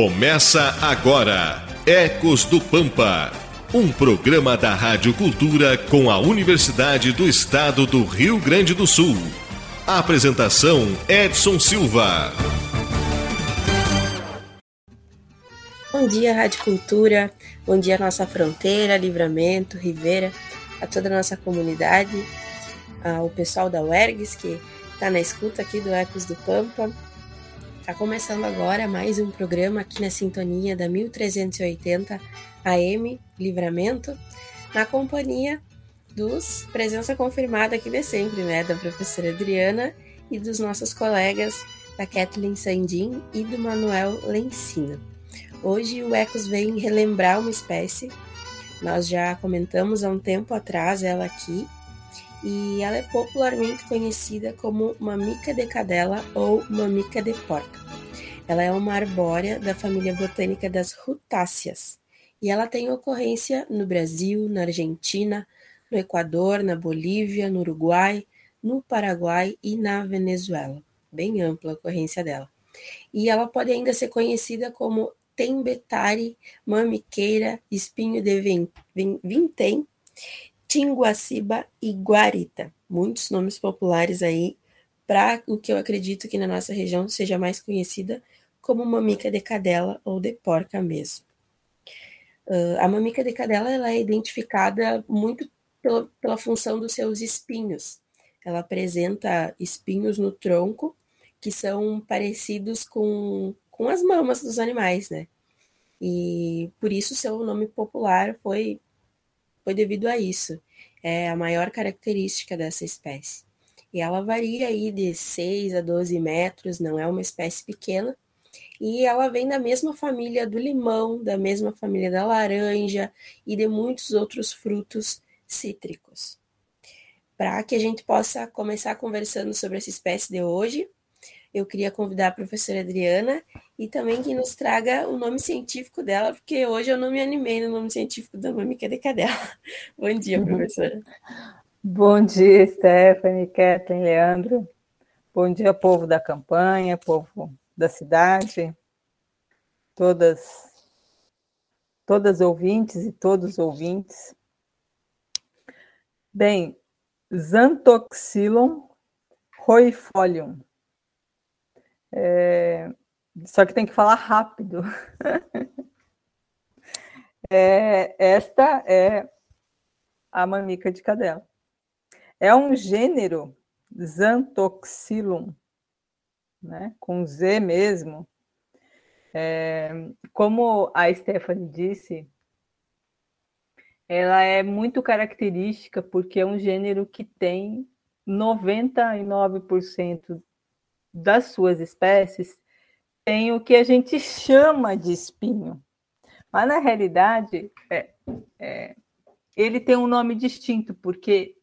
Começa agora Ecos do Pampa, um programa da Rádio Cultura com a Universidade do Estado do Rio Grande do Sul. A apresentação Edson Silva. Bom dia, Rádio Cultura. Bom dia, nossa fronteira, Livramento, Ribeira, a toda a nossa comunidade, ao pessoal da UERGS que está na escuta aqui do Ecos do Pampa. Está começando agora mais um programa aqui na sintonia da 1380 AM Livramento, na companhia dos presença confirmada aqui de sempre, né, da professora Adriana e dos nossos colegas da Kathleen Sandin e do Manuel Lencina. Hoje o Ecos vem relembrar uma espécie. Nós já comentamos há um tempo atrás ela aqui e ela é popularmente conhecida como mamica de cadela ou mamica de porca. Ela é uma arbórea da família botânica das rutáceas e ela tem ocorrência no Brasil, na Argentina, no Equador, na Bolívia, no Uruguai, no Paraguai e na Venezuela. Bem ampla a ocorrência dela. E ela pode ainda ser conhecida como tembetare, mamiqueira, espinho de vintém, tinguaciba e guarita. Muitos nomes populares aí para o que eu acredito que na nossa região seja mais conhecida como mamica de cadela ou de porca mesmo. Uh, a mamica de cadela ela é identificada muito pela, pela função dos seus espinhos. Ela apresenta espinhos no tronco que são parecidos com, com as mamas dos animais, né? E por isso seu nome popular foi, foi devido a isso. É a maior característica dessa espécie. E ela varia aí de 6 a 12 metros, não é uma espécie pequena, e ela vem da mesma família do limão, da mesma família da laranja e de muitos outros frutos cítricos. Para que a gente possa começar conversando sobre essa espécie de hoje, eu queria convidar a professora Adriana e também que nos traga o nome científico dela, porque hoje eu não me animei no nome científico da mamica de cadela. Bom dia, professora. Bom dia, Stephanie, Kathleen, Leandro. Bom dia, povo da campanha, povo da cidade, todas, todas ouvintes e todos ouvintes. Bem, Xanthoxylon roifolium. É, só que tem que falar rápido. é, esta é a mamica de cadela. É um gênero Xanthoxylum né? com Z mesmo. É, como a Stephanie disse, ela é muito característica porque é um gênero que tem 99% das suas espécies tem o que a gente chama de espinho. Mas na realidade, é, é, ele tem um nome distinto, porque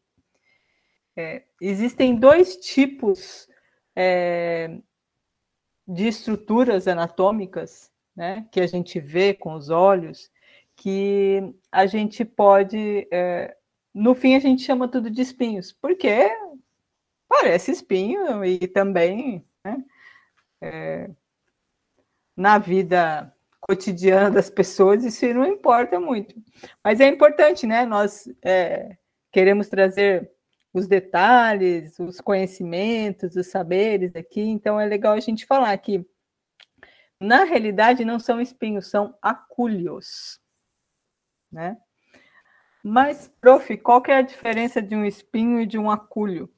é, existem dois tipos é, de estruturas anatômicas, né, que a gente vê com os olhos, que a gente pode, é, no fim, a gente chama tudo de espinhos, porque parece espinho e também né, é, na vida cotidiana das pessoas isso não importa muito. Mas é importante, né? Nós é, queremos trazer os detalhes, os conhecimentos, os saberes aqui, então é legal a gente falar que, na realidade, não são espinhos, são acúlios, né? Mas, prof, qual que é a diferença de um espinho e de um acúlio?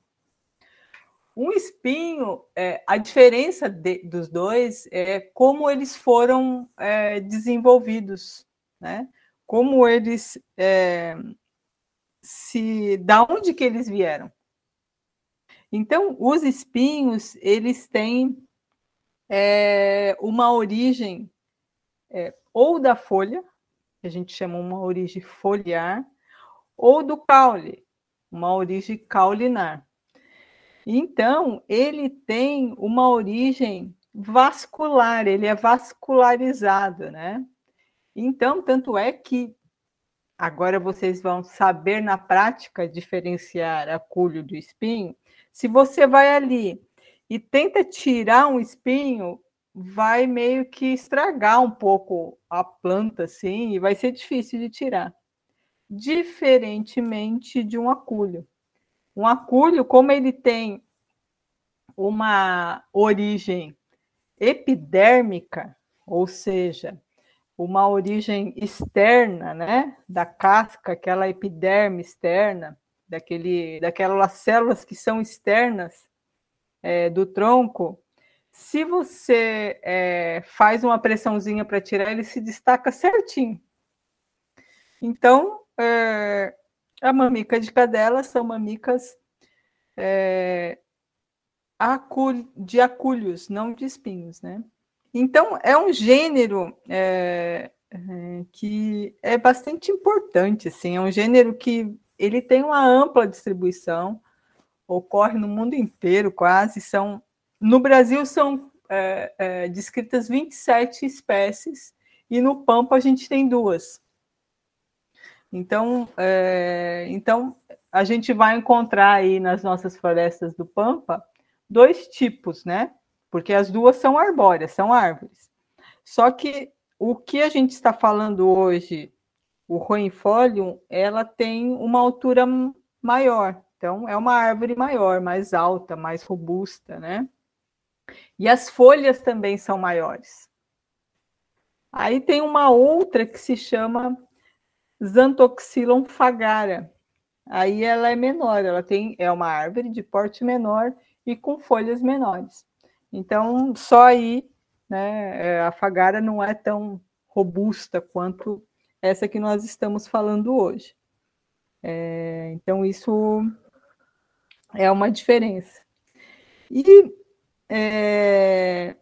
Um espinho, é, a diferença de, dos dois é como eles foram é, desenvolvidos, né? Como eles é, se da onde que eles vieram. Então, os espinhos eles têm é, uma origem é, ou da folha, que a gente chama uma origem foliar, ou do caule, uma origem caulinar. Então, ele tem uma origem vascular, ele é vascularizado, né? Então, tanto é que Agora vocês vão saber na prática diferenciar a culho do espinho. Se você vai ali e tenta tirar um espinho, vai meio que estragar um pouco a planta, assim, e vai ser difícil de tirar. Diferentemente de um acúlio. Um acúlio, como ele tem uma origem epidérmica, ou seja, uma origem externa, né, da casca, aquela epiderme externa, daquele, daquelas células que são externas é, do tronco, se você é, faz uma pressãozinha para tirar, ele se destaca certinho. Então, é, a mamica de cadela são mamicas é, de acúlios, não de espinhos, né? Então, é um gênero é, é, que é bastante importante, assim, é um gênero que ele tem uma ampla distribuição, ocorre no mundo inteiro quase, são, no Brasil são é, é, descritas 27 espécies, e no Pampa a gente tem duas. Então, é, então a gente vai encontrar aí nas nossas florestas do Pampa dois tipos, né? porque as duas são arbóreas, são árvores. Só que o que a gente está falando hoje, o roinfolium, ela tem uma altura maior. Então, é uma árvore maior, mais alta, mais robusta, né? E as folhas também são maiores. Aí tem uma outra que se chama Xanthoxylon fagara. Aí ela é menor, ela tem é uma árvore de porte menor e com folhas menores. Então, só aí, né, é, a Fagara não é tão robusta quanto essa que nós estamos falando hoje. É, então, isso é uma diferença. E é,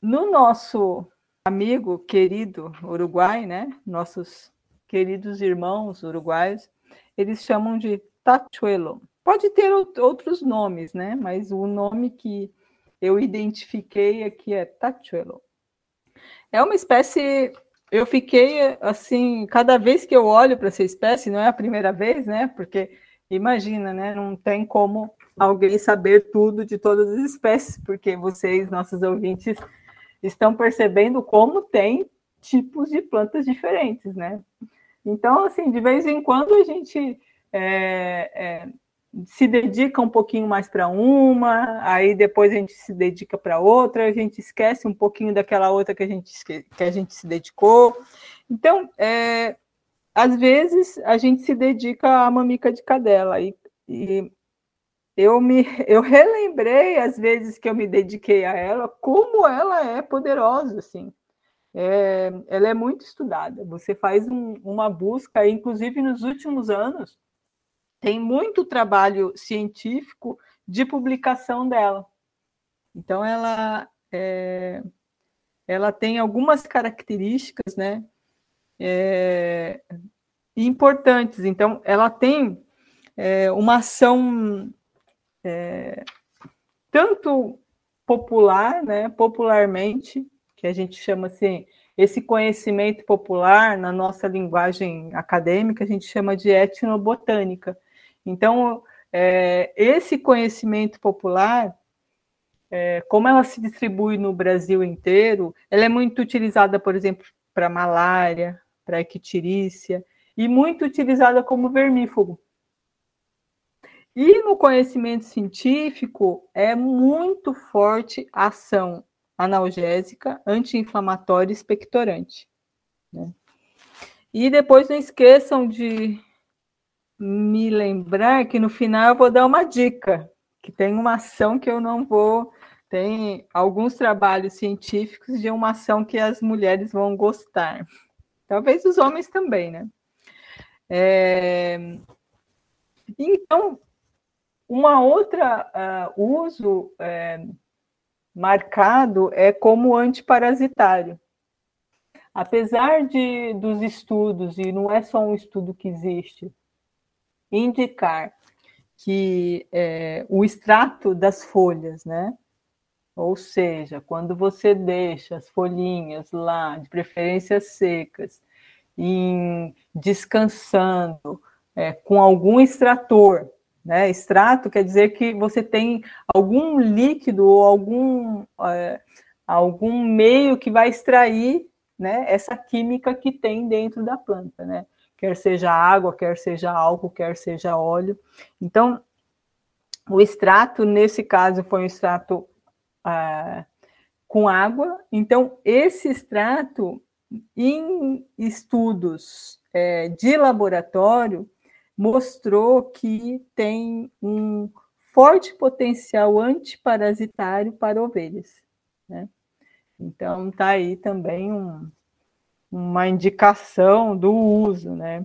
no nosso amigo querido Uruguai, né, nossos queridos irmãos uruguaios, eles chamam de tachuelo. Pode ter outros nomes, né? Mas o nome que eu identifiquei aqui é Tachuelo. É uma espécie. Eu fiquei assim, cada vez que eu olho para essa espécie, não é a primeira vez, né? Porque imagina, né? Não tem como alguém saber tudo de todas as espécies, porque vocês, nossos ouvintes, estão percebendo como tem tipos de plantas diferentes, né? Então, assim, de vez em quando a gente é, é, se dedica um pouquinho mais para uma, aí depois a gente se dedica para outra, a gente esquece um pouquinho daquela outra que a gente, que a gente se dedicou. Então, é, às vezes a gente se dedica à mamica de cadela e, e eu me eu relembrei as vezes que eu me dediquei a ela, como ela é poderosa, assim. É, ela é muito estudada. Você faz um, uma busca, inclusive nos últimos anos, tem muito trabalho científico de publicação dela. Então, ela, é, ela tem algumas características né, é, importantes. Então, ela tem é, uma ação é, tanto popular, né, popularmente, que a gente chama assim, esse conhecimento popular, na nossa linguagem acadêmica, a gente chama de etnobotânica. Então, é, esse conhecimento popular, é, como ela se distribui no Brasil inteiro, ela é muito utilizada, por exemplo, para malária, para ictirícia, e muito utilizada como vermífugo. E no conhecimento científico, é muito forte a ação analgésica, anti-inflamatória e expectorante. Né? E depois não esqueçam de me lembrar que no final eu vou dar uma dica, que tem uma ação que eu não vou. Tem alguns trabalhos científicos de uma ação que as mulheres vão gostar. Talvez os homens também, né? É... Então, uma outra uh, uso é, marcado é como antiparasitário. Apesar de dos estudos, e não é só um estudo que existe, indicar que é, o extrato das folhas, né? Ou seja, quando você deixa as folhinhas lá, de preferência secas, em, descansando é, com algum extrator, Né? Extrato quer dizer que você tem algum líquido ou algum, é, algum meio que vai extrair né, essa química que tem dentro da planta, né? Quer seja água, quer seja álcool, quer seja óleo. Então, o extrato, nesse caso, foi um extrato ah, com água. Então, esse extrato, em estudos é, de laboratório, mostrou que tem um forte potencial antiparasitário para ovelhas. Né? Então, está aí também um, uma indicação do uso, né?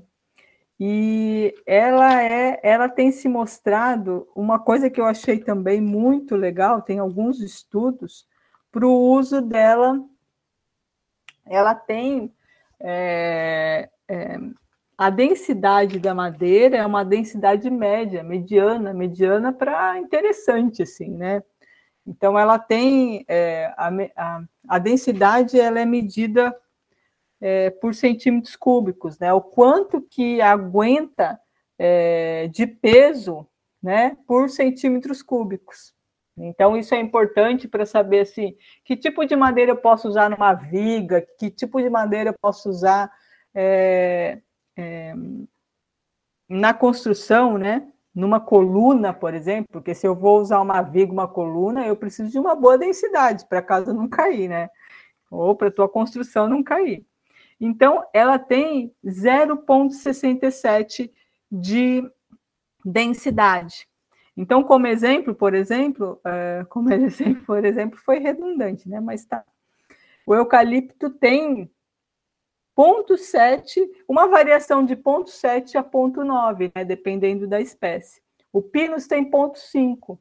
E ela é, ela tem se mostrado uma coisa que eu achei também muito legal, tem alguns estudos para o uso dela. Ela tem é, é, a densidade da madeira é uma densidade média, mediana, mediana para interessante, assim, né? Então ela tem é, a, a, a densidade ela é medida é, por centímetros cúbicos, né? O quanto que aguenta é, de peso, né, por centímetros cúbicos. Então isso é importante para saber assim, que tipo de madeira eu posso usar numa viga, que tipo de madeira eu posso usar é, é, na construção, né? Numa coluna, por exemplo, porque se eu vou usar uma viga, uma coluna, eu preciso de uma boa densidade para a casa não cair, né? Ou para a tua construção não cair. Então, ela tem 0,67 de densidade. Então, como exemplo, por exemplo, uh, como exemplo, por exemplo, foi redundante, né? Mas tá. O eucalipto tem 0,7, uma variação de 0,7 a 0,9, né? Dependendo da espécie. O pinus tem 0,5.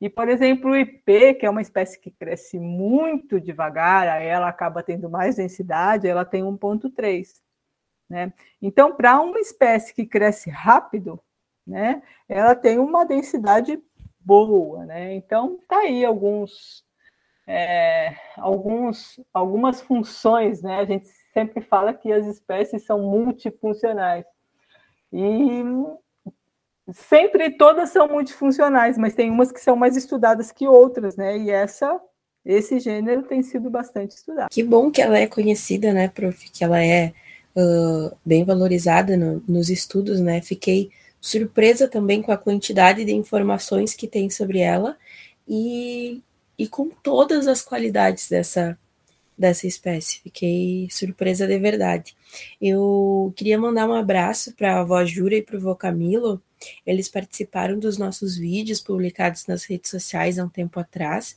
E, por exemplo, o IP, que é uma espécie que cresce muito devagar, aí ela acaba tendo mais densidade, ela tem 1,3. Né? Então, para uma espécie que cresce rápido, né, ela tem uma densidade boa. Né? Então, está aí alguns, é, alguns, algumas funções. Né? A gente sempre fala que as espécies são multifuncionais. E sempre todas são multifuncionais, mas tem umas que são mais estudadas que outras, né? E essa esse gênero tem sido bastante estudado. Que bom que ela é conhecida, né, prof? Que ela é uh, bem valorizada no, nos estudos, né? Fiquei surpresa também com a quantidade de informações que tem sobre ela e, e com todas as qualidades dessa, dessa espécie. Fiquei surpresa de verdade. Eu queria mandar um abraço para a avó Jura e para o vô Camilo, eles participaram dos nossos vídeos publicados nas redes sociais há um tempo atrás,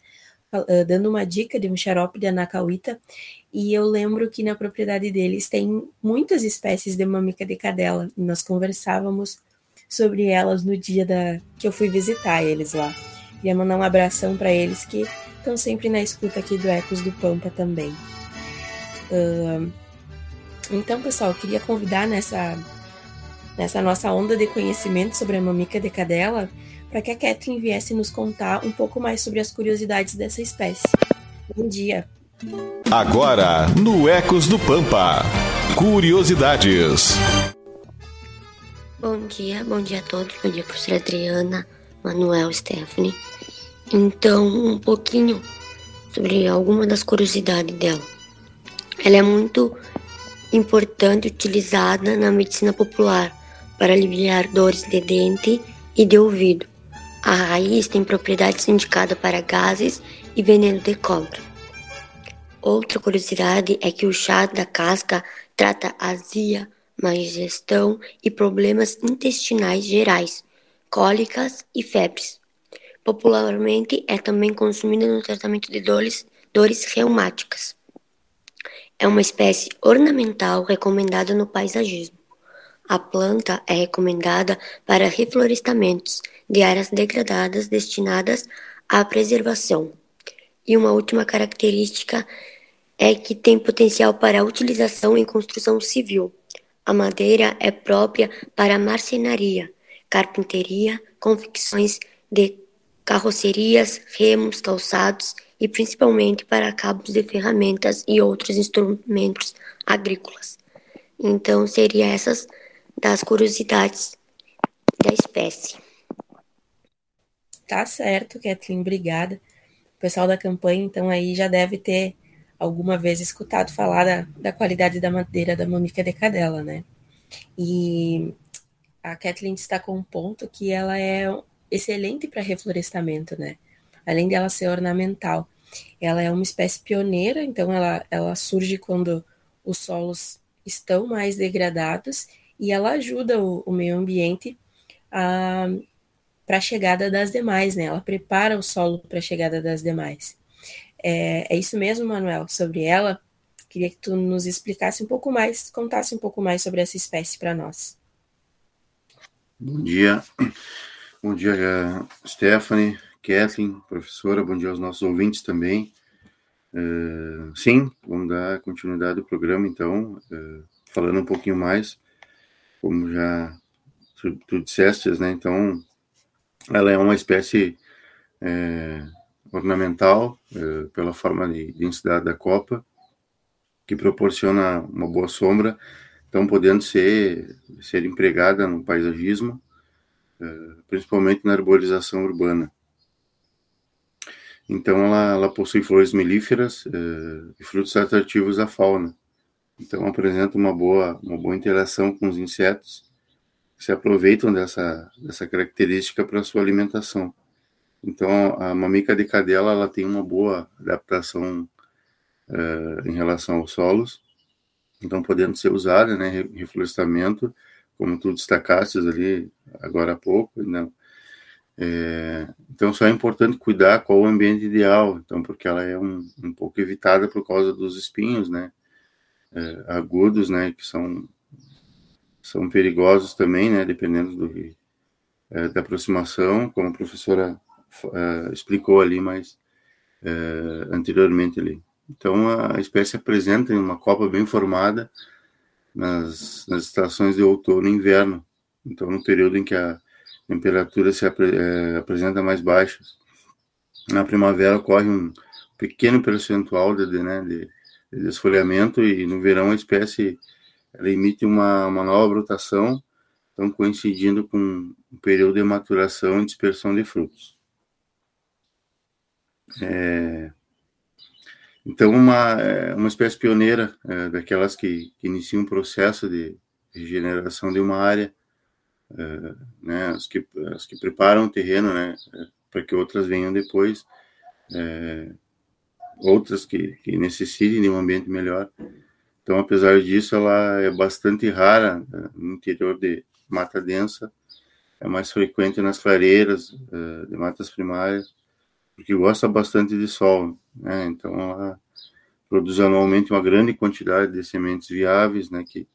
dando uma dica de um xarope de anacauíta, e eu lembro que na propriedade deles tem muitas espécies de mamica de cadela, e nós conversávamos sobre elas no dia da que eu fui visitar eles lá. Queria mandar um abração para eles que estão sempre na escuta aqui do Ecos do Pampa também. Uh, então, pessoal, eu queria convidar nessa nessa nossa onda de conhecimento sobre a mamica de cadela, para que a Catherine viesse nos contar um pouco mais sobre as curiosidades dessa espécie. Bom dia! Agora, no Ecos do Pampa, curiosidades. Bom dia, bom dia a todos, bom dia professora Adriana, Manuel, Stephanie. Então, um pouquinho sobre alguma das curiosidades dela. Ela é muito importante utilizada na medicina popular para aliviar dores de dente e de ouvido. A raiz tem propriedades indicadas para gases e veneno de cobra. Outra curiosidade é que o chá da casca trata azia, má digestão e problemas intestinais gerais, cólicas e febres. Popularmente é também consumido no tratamento de dores, dores reumáticas. É uma espécie ornamental recomendada no paisagismo. A planta é recomendada para reflorestamentos de áreas degradadas destinadas à preservação. E uma última característica é que tem potencial para utilização em construção civil. A madeira é própria para marcenaria, carpinteria, confecções de carrocerias, remos, calçados e principalmente para cabos de ferramentas e outros instrumentos agrícolas. Então, seria essas das curiosidades da espécie. Tá certo, Kathleen, obrigada. O pessoal da campanha, então, aí já deve ter alguma vez escutado falar da, da qualidade da madeira da mamica de cadela, né? E a Kathleen destacou um ponto que ela é excelente para reflorestamento, né? Além dela ser ornamental. Ela é uma espécie pioneira, então ela, ela surge quando os solos estão mais degradados e ela ajuda o, o meio ambiente para a chegada das demais, né? Ela prepara o solo para a chegada das demais. É, é isso mesmo, Manuel, sobre ela. Queria que tu nos explicasse um pouco mais, contasse um pouco mais sobre essa espécie para nós. Bom dia. Bom dia, Stephanie, Kathleen, professora. Bom dia aos nossos ouvintes também. Uh, sim, vamos dar continuidade ao programa, então, uh, falando um pouquinho mais, como já tu, tu disseste, né? Então, ela é uma espécie é, ornamental, pela forma de densidade da copa, que proporciona uma boa sombra, então podendo ser, ser empregada no paisagismo, principalmente na arborização urbana. Então, ela, ela possui flores melíferas eh, e frutos atrativos à fauna. Então, apresenta uma boa, uma boa interação com os insetos que se aproveitam dessa, dessa característica para sua alimentação. Então, a mamica de cadela ela tem uma boa adaptação eh, em relação aos solos, então podendo ser usada, né, reflorestamento, como tu destacaste ali agora há pouco, né, é, então, só é importante cuidar qual o ambiente ideal, então, porque ela é um, um pouco evitada por causa dos espinhos, né, é, agudos, né, que são, são perigosos também, né, dependendo do, é, da aproximação, como a professora é, explicou ali mais é, anteriormente ali. Então, a espécie apresenta uma copa bem formada nas, nas estações de outono e inverno, então, no período em que a temperatura se apre, é, apresenta mais baixas. Na primavera ocorre um pequeno percentual de, de, né, de, de desfolhamento e no verão a espécie emite uma, uma nova brotação, então coincidindo com um período de maturação e dispersão de frutos. É, então, uma, é, uma espécie pioneira, é, daquelas que, que iniciam um processo de regeneração de uma área, uh, né, as que, as que preparam o terreno, né, para que outras venham depois, é, outras que, que necessitem de um ambiente melhor. Então, apesar disso, ela é bastante rara né, no interior de mata densa, é mais frequente nas clareiras de matas primárias, porque gosta bastante de sol, né? Então, ela produz anualmente uma grande quantidade de sementes viáveis, né? Que,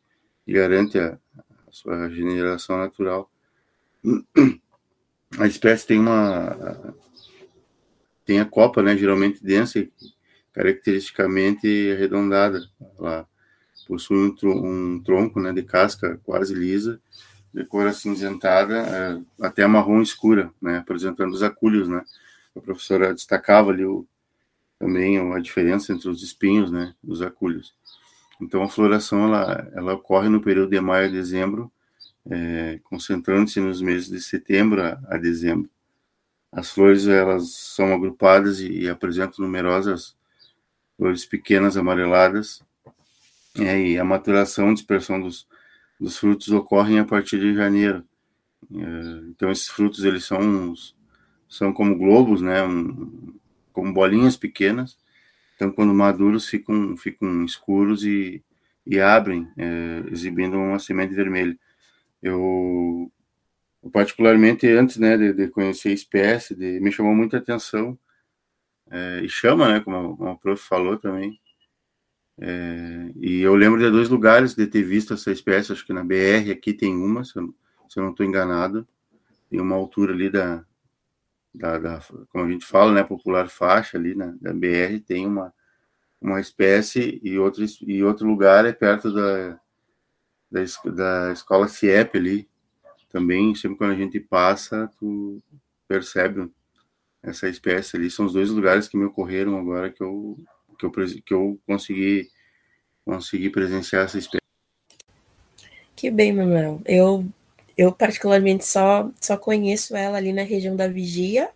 que garante a, a sua regeneração natural. A espécie tem uma tem a copa, né, geralmente densa e caracteristicamente arredondada. Ela possui um, um tronco, né, de casca quase lisa, de cor acinzentada é, até marrom escura, né, apresentando os acúlios, né. A professora destacava ali o, também a diferença entre os espinhos, né, dos acúlios. Então, a floração ela, ela ocorre no período de maio a dezembro, é, concentrando-se nos meses de setembro a, a, dezembro. As flores elas são agrupadas e, e apresentam numerosas flores pequenas amareladas, é, e a maturação dispersão dos, dos frutos ocorrem a partir de janeiro. É, então, esses frutos eles são, uns, são como globos, né, um, como bolinhas pequenas, então, quando maduros, ficam, ficam escuros e, e abrem, é, exibindo uma semente vermelha. Eu, particularmente, antes né, de, de, conhecer a espécie, de, me chamou muita atenção, é, e chama, né, como, como a prof falou também. É, e eu lembro de dois lugares de ter visto essa espécie, acho que na BR aqui tem uma, se eu, se eu não estou enganado, tem uma altura ali da, da, da, como a gente fala, né, popular faixa ali na da BR tem uma uma espécie e outro e outro lugar é perto da da, da escola CIEP ali. Também sempre quando a gente passa tu percebe essa espécie ali. São os dois lugares que me ocorreram agora que eu que eu que eu consegui consegui presenciar essa espécie. Que bem Manuel. Eu eu particularmente só só conheço ela ali na região da Vigia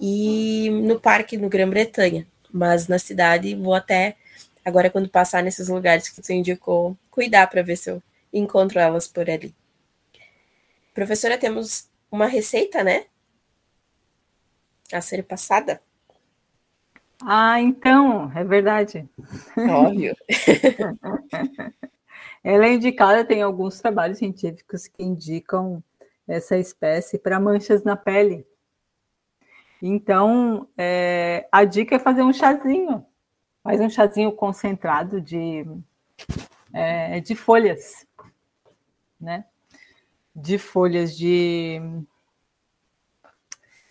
e no parque no Grã-Bretanha. Mas na cidade vou até agora quando passar nesses lugares que você indicou, cuidar para ver se eu encontro elas por ali. Professora, temos uma receita, né? A ser passada. Ah, então, é verdade. Óbvio. Ela é indicada, tem alguns trabalhos científicos que indicam essa espécie para manchas na pele. Então, é, a dica é fazer um chazinho. Faz um chazinho concentrado de, é, de folhas, né? De folhas de,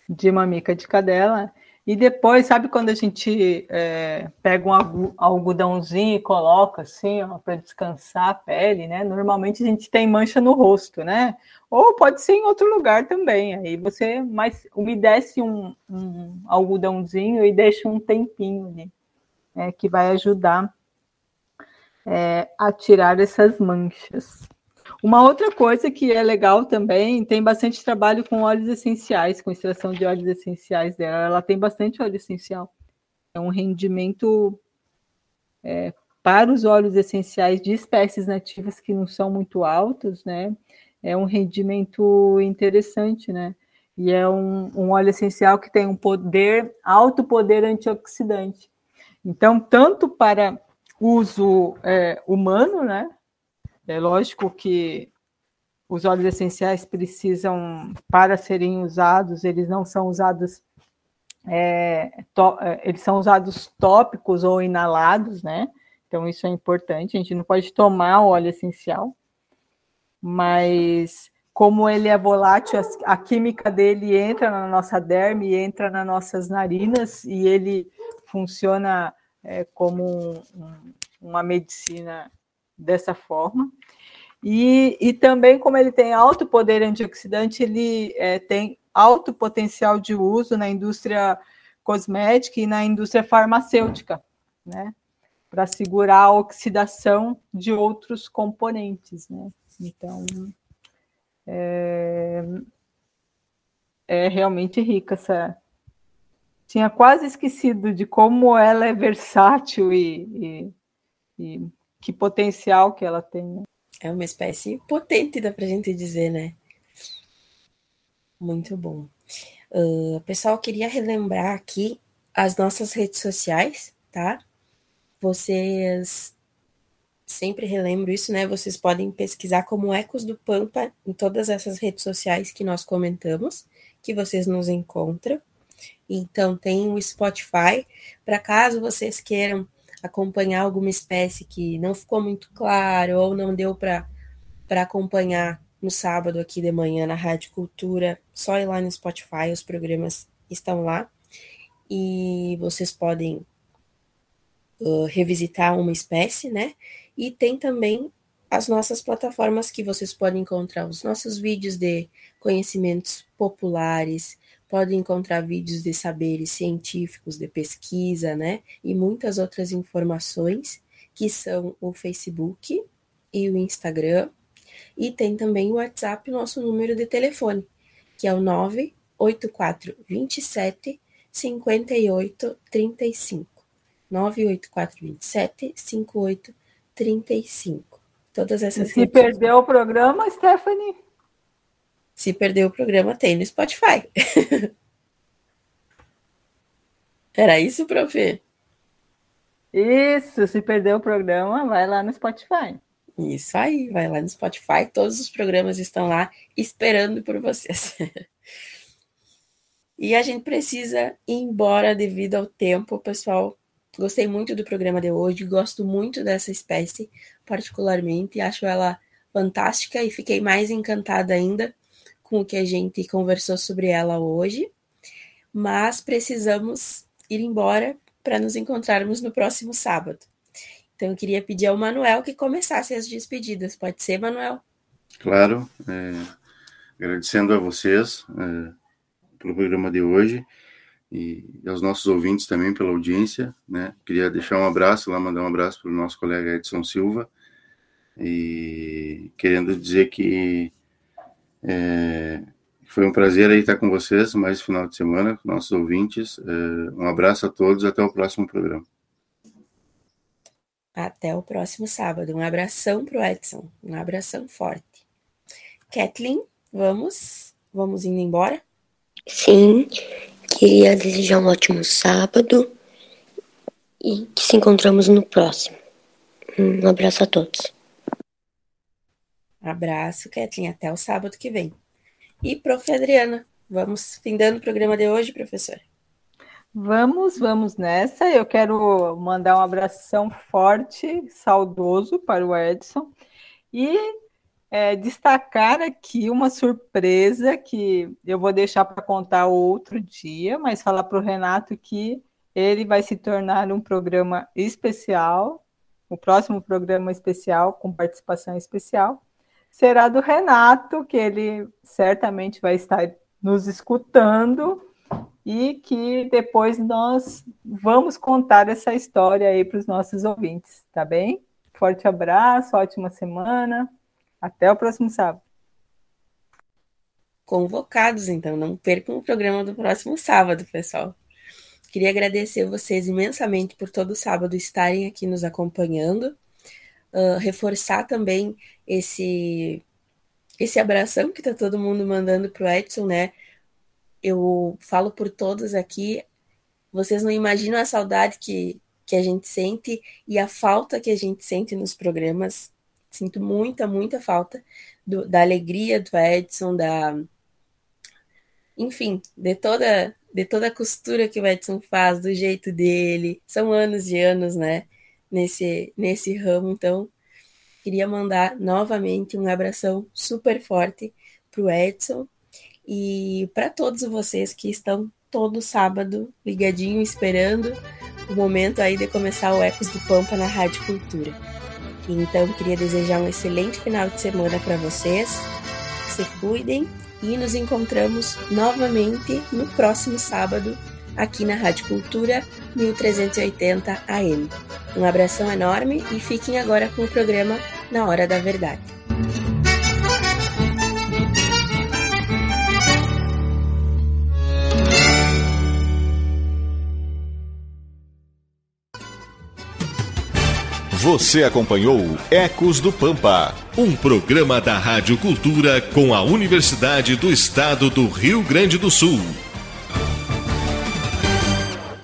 de mamica de cadela e depois, sabe quando a gente é, pega um algodãozinho e coloca assim, para descansar a pele, né? Normalmente a gente tem mancha no rosto, né? Ou pode ser em outro lugar também. Aí você mais umedece um, um algodãozinho e deixa um tempinho ali, né? que vai ajudar é, a tirar essas manchas. Uma outra coisa que é legal também, tem bastante trabalho com óleos essenciais, com extração de óleos essenciais dela. Ela tem bastante óleo essencial. É um rendimento é, para os óleos essenciais de espécies nativas que não são muito altos, né? É um rendimento interessante, né? E é um, um óleo essencial que tem um poder, alto poder antioxidante. Então, tanto para uso é, humano, né? É lógico que os óleos essenciais precisam, para serem usados, eles não são usados, é, to, é, eles são usados tópicos ou inalados, né? Então, isso é importante. A gente não pode tomar o óleo essencial, mas como ele é volátil, a, química dele entra na nossa derme, entra nas nossas narinas e ele funciona é, como um, um, uma medicina dessa forma. E, e também, como ele tem alto poder antioxidante, ele é, tem alto potencial de uso na indústria cosmética e na indústria farmacêutica, né? Para segurar a oxidação de outros componentes, né? Então, é, é realmente rica essa. Tinha quase esquecido de como ela é versátil e, e, e que potencial que ela tem. É uma espécie potente, dá pra gente dizer, né? Muito bom. Uh, pessoal, queria relembrar aqui as nossas redes sociais, tá? Vocês sempre relembro isso, né? Vocês podem pesquisar como Ecos do Pampa em todas essas redes sociais que nós comentamos, que vocês nos encontram. Então, tem o Spotify, para caso vocês queiram acompanhar alguma espécie que não ficou muito claro ou não deu para acompanhar no sábado aqui de manhã na Rádio Cultura, só ir lá no Spotify, os programas estão lá e vocês podem uh, revisitar uma espécie, né? E tem também as nossas plataformas que vocês podem encontrar os nossos vídeos de conhecimentos populares, pode encontrar vídeos de saberes científicos, de pesquisa, né? E muitas outras informações, que são o Facebook e o Instagram. E tem também o WhatsApp, nosso número de telefone, que é o 98427 5835. 98427 5835. Todas essas Se perdeu o programa, Stephanie? Se perdeu o programa, tem no Spotify. Era isso, prof? Isso, se perdeu o programa, vai lá no Spotify. Isso aí, vai lá no Spotify, todos os programas estão lá esperando por vocês. e a gente precisa ir embora devido ao tempo, pessoal. Gostei muito do programa de hoje, gosto muito dessa espécie, particularmente, acho ela fantástica e fiquei mais encantada ainda com o que a gente conversou sobre ela hoje, mas precisamos ir embora para nos encontrarmos no próximo sábado. Então, eu queria pedir ao Manuel que começasse as despedidas. Pode ser, Manuel? Claro. É, agradecendo a vocês é, pelo programa de hoje e aos nossos ouvintes também pela audiência. Né? Queria deixar um abraço lá, mandar um abraço para o nosso colega Edson Silva e querendo dizer que é, Foi um prazer aí estar com vocês mais final de semana, com nossos ouvintes. É, um abraço a todos, até o próximo programa. Até o próximo sábado. Um abração para o Edson, um abração forte. Kathleen, vamos? Vamos indo embora? Sim, queria desejar um ótimo sábado e que se encontramos no próximo. Um abraço a todos. Abraço, Kathleen. Até o sábado que vem. E, prof. Adriana, vamos findando o programa de hoje, professora? Vamos, vamos nessa. Eu quero mandar um abração forte, saudoso para o Edson e é, destacar aqui uma surpresa que eu vou deixar para contar outro dia, mas falar para o Renato que ele vai se tornar um programa especial, o próximo programa especial com participação especial será do Renato, que ele certamente vai estar nos escutando e que depois nós vamos contar essa história aí para os nossos ouvintes, tá bem? Forte abraço, ótima semana, até o próximo sábado. Convocados, então, não percam o programa do próximo sábado, pessoal. Queria agradecer vocês imensamente por todo sábado estarem aqui nos acompanhando reforçar também esse esse abração que tá todo mundo mandando pro Edson, né? Eu falo por todos aqui, vocês não imaginam a saudade que, que a gente sente e a falta que a gente sente nos programas. Sinto muita, muita falta do, da alegria do Edson, da enfim, de toda de toda a costura que o Edson faz, do jeito dele. São anos e anos, né? Nesse, nesse ramo. Então, queria mandar novamente um abração super forte para o Edson e para todos vocês que estão todo sábado ligadinho esperando o momento aí de começar o Ecos do Pampa na Rádio Cultura. Então, queria desejar um excelente final de semana para vocês. Se cuidem e nos encontramos novamente no próximo sábado aqui na Rádio Cultura 1380 AM. Um abração enorme e fiquem agora com o programa Na Hora da Verdade. Você acompanhou Ecos do Pampa, um programa da Rádio Cultura com a Universidade do Estado do Rio Grande do Sul.